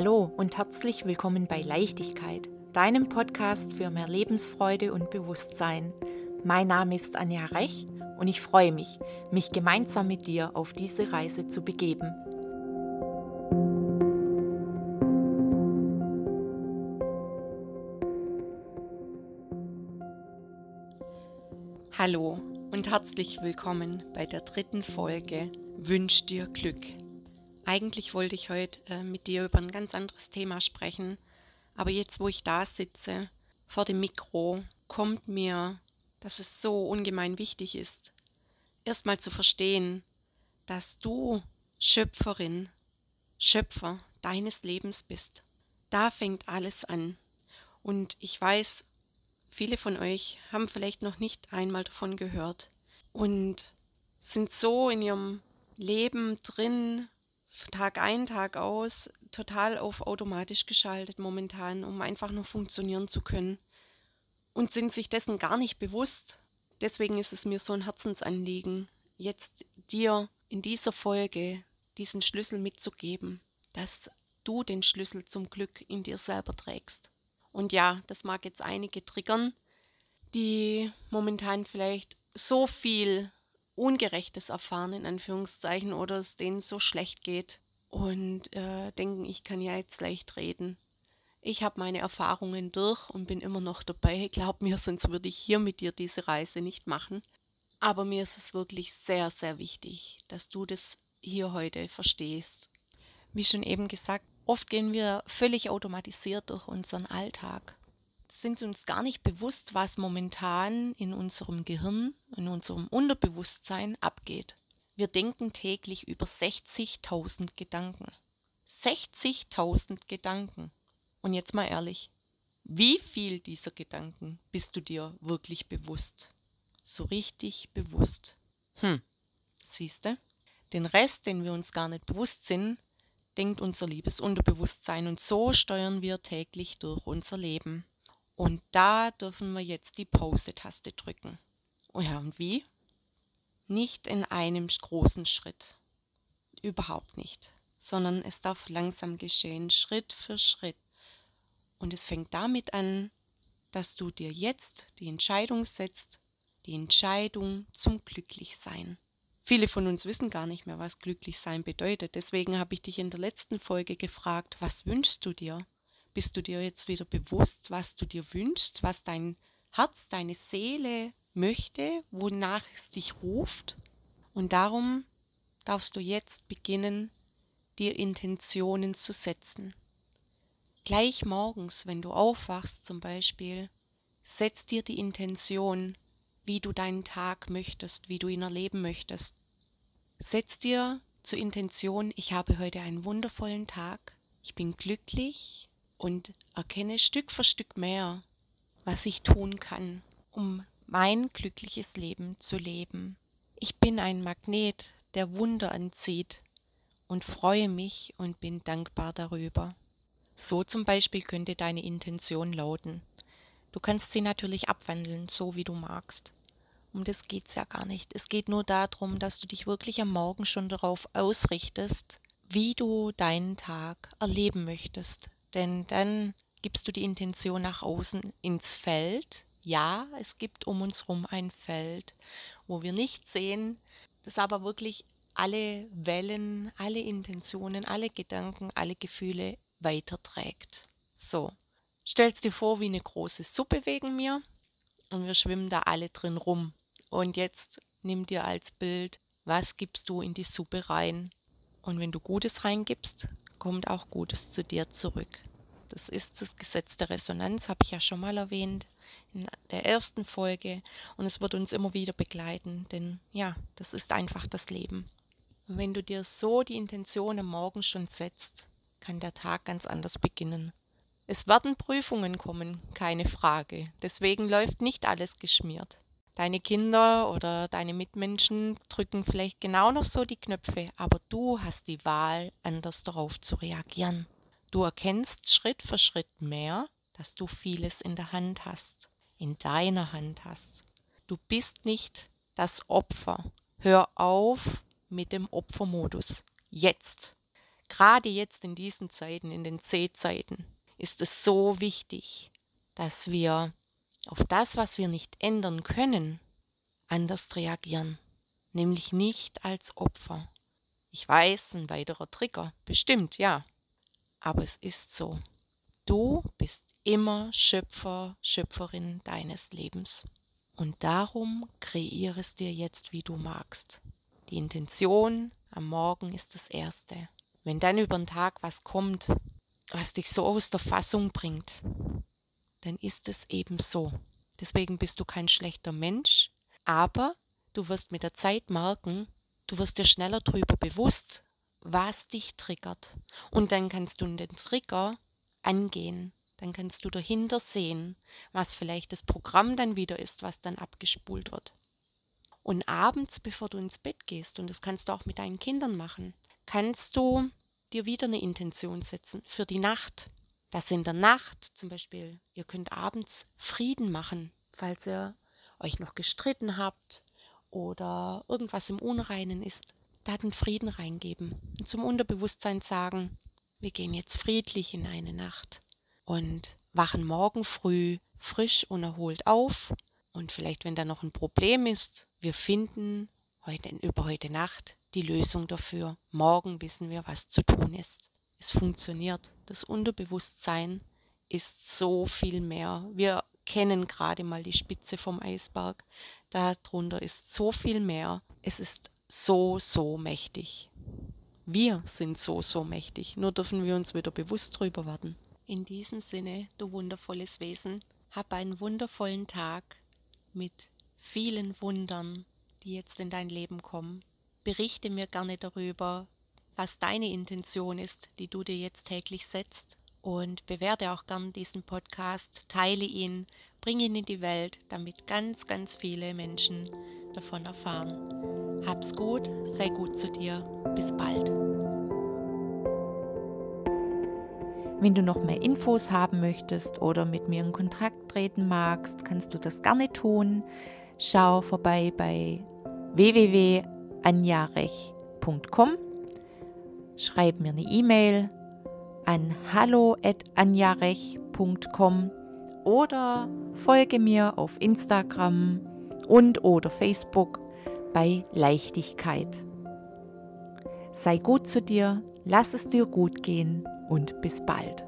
Hallo und herzlich willkommen bei Leichtigkeit, deinem Podcast für mehr Lebensfreude und Bewusstsein. Mein Name ist Anja Rech und ich freue mich, mich gemeinsam mit dir auf diese Reise zu begeben. Hallo und herzlich willkommen bei der dritten Folge Wünsch dir Glück. Eigentlich wollte ich heute äh, mit dir über ein ganz anderes Thema sprechen, aber jetzt, wo ich da sitze, vor dem Mikro, kommt mir, dass es so ungemein wichtig ist, erstmal zu verstehen, dass du Schöpferin, Schöpfer deines Lebens bist. Da fängt alles an. Und ich weiß, viele von euch haben vielleicht noch nicht einmal davon gehört und sind so in ihrem Leben drin, Tag ein, Tag aus total auf automatisch geschaltet momentan, um einfach nur funktionieren zu können. Und sind sich dessen gar nicht bewusst. Deswegen ist es mir so ein Herzensanliegen, jetzt dir in dieser Folge diesen Schlüssel mitzugeben, dass du den Schlüssel zum Glück in dir selber trägst. Und ja, das mag jetzt einige triggern, die momentan vielleicht so viel Ungerechtes erfahren, in Anführungszeichen, oder es denen so schlecht geht und äh, denken, ich kann ja jetzt leicht reden. Ich habe meine Erfahrungen durch und bin immer noch dabei. Glaub mir, sonst würde ich hier mit dir diese Reise nicht machen. Aber mir ist es wirklich sehr, sehr wichtig, dass du das hier heute verstehst. Wie schon eben gesagt, oft gehen wir völlig automatisiert durch unseren Alltag sind uns gar nicht bewusst, was momentan in unserem Gehirn, in unserem Unterbewusstsein abgeht. Wir denken täglich über 60.000 Gedanken. 60.000 Gedanken. Und jetzt mal ehrlich, wie viel dieser Gedanken bist du dir wirklich bewusst? So richtig bewusst. Hm, siehste? Den Rest, den wir uns gar nicht bewusst sind, denkt unser liebes Unterbewusstsein und so steuern wir täglich durch unser Leben. Und da dürfen wir jetzt die Pause-Taste drücken. Oh ja, und wie? Nicht in einem großen Schritt. Überhaupt nicht. Sondern es darf langsam geschehen, Schritt für Schritt. Und es fängt damit an, dass du dir jetzt die Entscheidung setzt, die Entscheidung zum Glücklichsein. Viele von uns wissen gar nicht mehr, was Glücklichsein bedeutet. Deswegen habe ich dich in der letzten Folge gefragt, was wünschst du dir? Bist du dir jetzt wieder bewusst, was du dir wünschst, was dein Herz, deine Seele möchte, wonach es dich ruft? Und darum darfst du jetzt beginnen, dir Intentionen zu setzen. Gleich morgens, wenn du aufwachst zum Beispiel, setz dir die Intention, wie du deinen Tag möchtest, wie du ihn erleben möchtest. Setz dir zur Intention, ich habe heute einen wundervollen Tag, ich bin glücklich, und erkenne Stück für Stück mehr, was ich tun kann, um mein glückliches Leben zu leben. Ich bin ein Magnet, der Wunder anzieht und freue mich und bin dankbar darüber. So zum Beispiel könnte deine Intention lauten. Du kannst sie natürlich abwandeln, so wie du magst. Um das geht es ja gar nicht. Es geht nur darum, dass du dich wirklich am Morgen schon darauf ausrichtest, wie du deinen Tag erleben möchtest, denn dann gibst du die Intention nach außen ins Feld. Ja, es gibt um uns herum ein Feld, wo wir nicht sehen, das aber wirklich alle Wellen, alle Intentionen, alle Gedanken, alle Gefühle weiterträgt. So, stellst dir vor wie eine große Suppe wegen mir und wir schwimmen da alle drin rum. Und jetzt nimm dir als Bild, was gibst du in die Suppe rein? Und wenn du Gutes reingibst, kommt auch Gutes zu dir zurück. Das ist das Gesetz der Resonanz, habe ich ja schon mal erwähnt in der ersten Folge. Und es wird uns immer wieder begleiten, denn ja, das ist einfach das Leben. Und wenn du dir so die Intention am Morgen schon setzt, kann der Tag ganz anders beginnen. Es werden Prüfungen kommen, keine Frage. Deswegen läuft nicht alles geschmiert. Deine Kinder oder deine Mitmenschen drücken vielleicht genau noch so die Knöpfe, aber du hast die Wahl, anders darauf zu reagieren. Du erkennst Schritt für Schritt mehr, dass du vieles in der Hand hast, in deiner Hand hast. Du bist nicht das Opfer. Hör auf mit dem Opfermodus. Jetzt. Gerade jetzt in diesen Zeiten, in den C-Zeiten, ist es so wichtig, dass wir auf das, was wir nicht ändern können, anders reagieren. Nämlich nicht als Opfer. Ich weiß, ein weiterer Trigger, bestimmt, ja. Aber es ist so. Du bist immer Schöpfer, Schöpferin deines Lebens. Und darum kreiere es dir jetzt, wie du magst. Die Intention am Morgen ist das Erste. Wenn dann über den Tag was kommt, was dich so aus der Fassung bringt, dann ist es eben so. Deswegen bist du kein schlechter Mensch, aber du wirst mit der Zeit merken, du wirst dir schneller darüber bewusst, was dich triggert. Und dann kannst du den Trigger angehen. Dann kannst du dahinter sehen, was vielleicht das Programm dann wieder ist, was dann abgespult wird. Und abends, bevor du ins Bett gehst, und das kannst du auch mit deinen Kindern machen, kannst du dir wieder eine Intention setzen für die Nacht. Dass in der Nacht zum Beispiel, ihr könnt abends Frieden machen, falls ihr euch noch gestritten habt oder irgendwas im Unreinen ist, da den Frieden reingeben und zum Unterbewusstsein sagen, wir gehen jetzt friedlich in eine Nacht und wachen morgen früh frisch und erholt auf. Und vielleicht, wenn da noch ein Problem ist, wir finden heute, über heute Nacht die Lösung dafür. Morgen wissen wir, was zu tun ist. Es funktioniert. Das Unterbewusstsein ist so viel mehr. Wir kennen gerade mal die Spitze vom Eisberg. Darunter ist so viel mehr. Es ist so, so mächtig. Wir sind so, so mächtig. Nur dürfen wir uns wieder bewusst drüber werden. In diesem Sinne, du wundervolles Wesen, hab einen wundervollen Tag mit vielen Wundern, die jetzt in dein Leben kommen. Berichte mir gerne darüber, was deine Intention ist, die du dir jetzt täglich setzt. Und bewerte auch gern diesen Podcast, teile ihn, bring ihn in die Welt, damit ganz, ganz viele Menschen davon erfahren. Hab's gut, sei gut zu dir. Bis bald. Wenn du noch mehr Infos haben möchtest oder mit mir in Kontakt treten magst, kannst du das gerne tun. Schau vorbei bei www.anjarech.com. Schreib mir eine E-Mail an hallo@anjarech.com oder folge mir auf Instagram und oder Facebook bei Leichtigkeit. Sei gut zu dir, lass es dir gut gehen und bis bald.